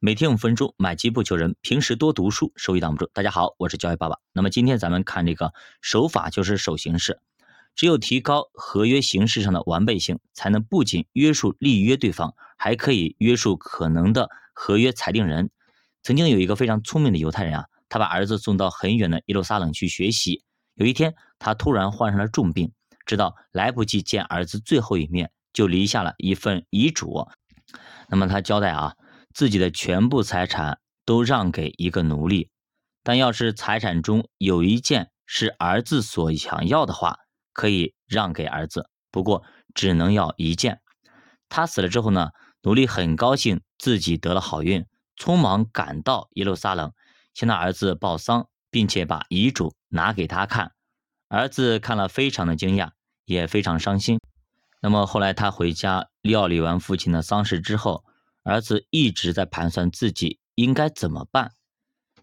每天五分钟，买基不求人，平时多读书，收益挡不住。大家好，我是教育爸爸。那么今天咱们看这个守法就是守形式，只有提高合约形式上的完备性，才能不仅约束立约对方，还可以约束可能的合约裁定人。曾经有一个非常聪明的犹太人啊，他把儿子送到很远的耶路撒冷去学习。有一天，他突然患上了重病，知道来不及见儿子最后一面，就立下了一份遗嘱。那么他交代啊。自己的全部财产都让给一个奴隶，但要是财产中有一件是儿子所想要的话，可以让给儿子，不过只能要一件。他死了之后呢，奴隶很高兴自己得了好运，匆忙赶到耶路撒冷，向他儿子报丧，并且把遗嘱拿给他看。儿子看了非常的惊讶，也非常伤心。那么后来他回家料理完父亲的丧事之后。儿子一直在盘算自己应该怎么办，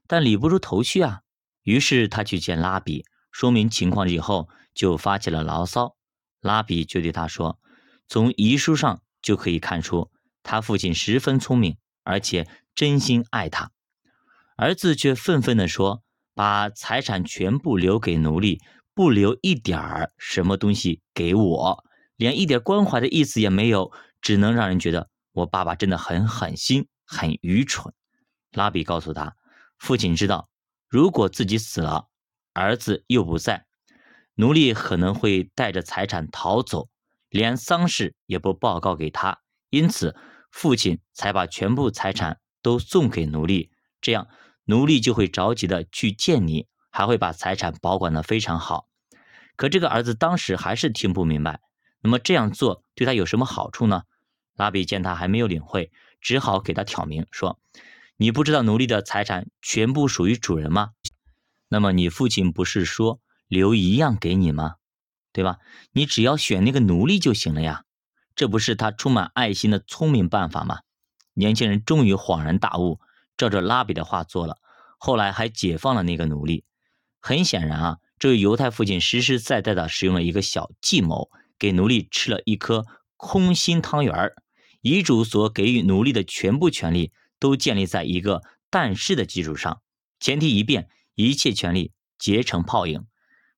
但理不出头绪啊。于是他去见拉比，说明情况以后，就发起了牢骚。拉比就对他说：“从遗书上就可以看出，他父亲十分聪明，而且真心爱他。”儿子却愤愤地说：“把财产全部留给奴隶，不留一点儿什么东西给我，连一点关怀的意思也没有，只能让人觉得。”我爸爸真的很狠心，很愚蠢。拉比告诉他，父亲知道，如果自己死了，儿子又不在，奴隶可能会带着财产逃走，连丧事也不报告给他，因此父亲才把全部财产都送给奴隶，这样奴隶就会着急的去见你，还会把财产保管的非常好。可这个儿子当时还是听不明白，那么这样做对他有什么好处呢？拉比见他还没有领会，只好给他挑明说：“你不知道奴隶的财产全部属于主人吗？那么你父亲不是说留一样给你吗？对吧？你只要选那个奴隶就行了呀，这不是他充满爱心的聪明办法吗？”年轻人终于恍然大悟，照着拉比的话做了，后来还解放了那个奴隶。很显然啊，这位犹太父亲实实在在的使用了一个小计谋，给奴隶吃了一颗空心汤圆儿。遗嘱所给予奴隶的全部权利，都建立在一个但是的基础上，前提一变，一切权利结成泡影。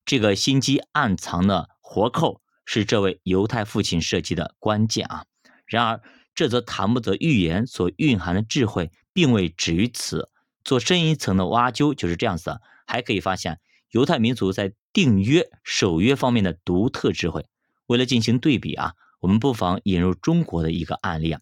这个心机暗藏的活扣，是这位犹太父亲设计的关键啊。然而，这则塔木德预言所蕴含的智慧，并未止于此。做深一层的挖究，就是这样子的，还可以发现犹太民族在订约、守约方面的独特智慧。为了进行对比啊。我们不妨引入中国的一个案例啊，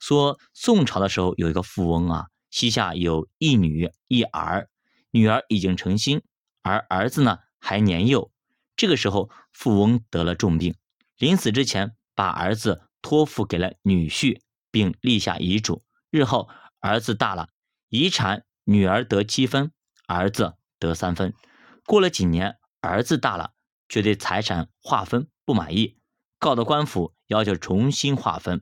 说宋朝的时候有一个富翁啊，膝下有一女一儿，女儿已经成亲，而儿子呢还年幼。这个时候，富翁得了重病，临死之前把儿子托付给了女婿，并立下遗嘱：日后儿子大了，遗产女儿得七分，儿子得三分。过了几年，儿子大了，却对财产划分不满意。告到官府，要求重新划分。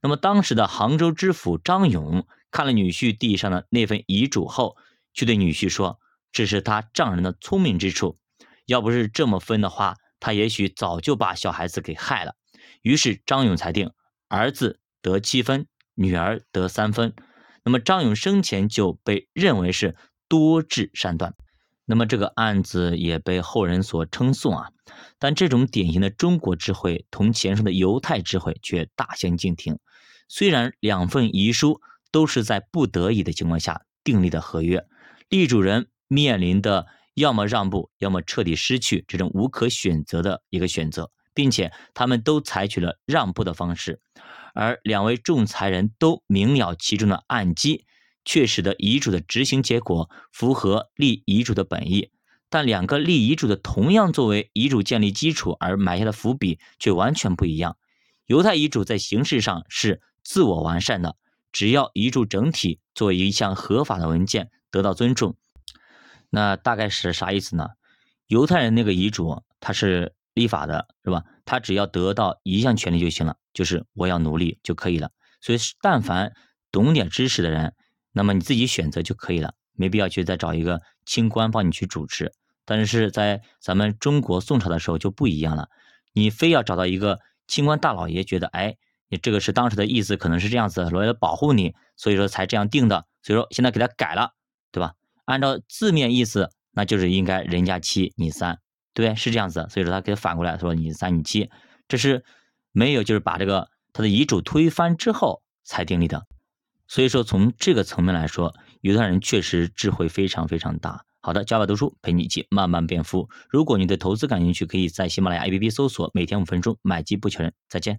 那么当时的杭州知府张勇看了女婿递上的那份遗嘱后，就对女婿说：“这是他丈人的聪明之处，要不是这么分的话，他也许早就把小孩子给害了。”于是张勇裁定，儿子得七分，女儿得三分。那么张勇生前就被认为是多智善断。那么这个案子也被后人所称颂啊，但这种典型的中国智慧同前述的犹太智慧却大相径庭。虽然两份遗书都是在不得已的情况下订立的合约，立主人面临的要么让步，要么彻底失去这种无可选择的一个选择，并且他们都采取了让步的方式，而两位仲裁人都明了其中的暗机。却使得遗嘱的执行结果符合立遗嘱的本意，但两个立遗嘱的同样作为遗嘱建立基础而埋下的伏笔却完全不一样。犹太遗嘱在形式上是自我完善的，只要遗嘱整体作为一项合法的文件得到尊重，那大概是啥意思呢？犹太人那个遗嘱它是立法的，是吧？他只要得到一项权利就行了，就是我要努力就可以了。所以，但凡懂点知识的人。那么你自己选择就可以了，没必要去再找一个清官帮你去主持。但是在咱们中国宋朝的时候就不一样了，你非要找到一个清官大老爷，觉得哎，你这个是当时的意思，可能是这样子，为了保护你，所以说才这样定的。所以说现在给他改了，对吧？按照字面意思，那就是应该人家七你三，对？是这样子。所以说他给他反过来说你三你七，这是没有就是把这个他的遗嘱推翻之后才订立的。所以说从这个层面来说，犹太人确实智慧非常非常大。好的，加把读书陪你一起慢慢变富。如果你对投资感兴趣，可以在喜马拉雅 APP 搜索“每天五分钟买基不求人”。再见。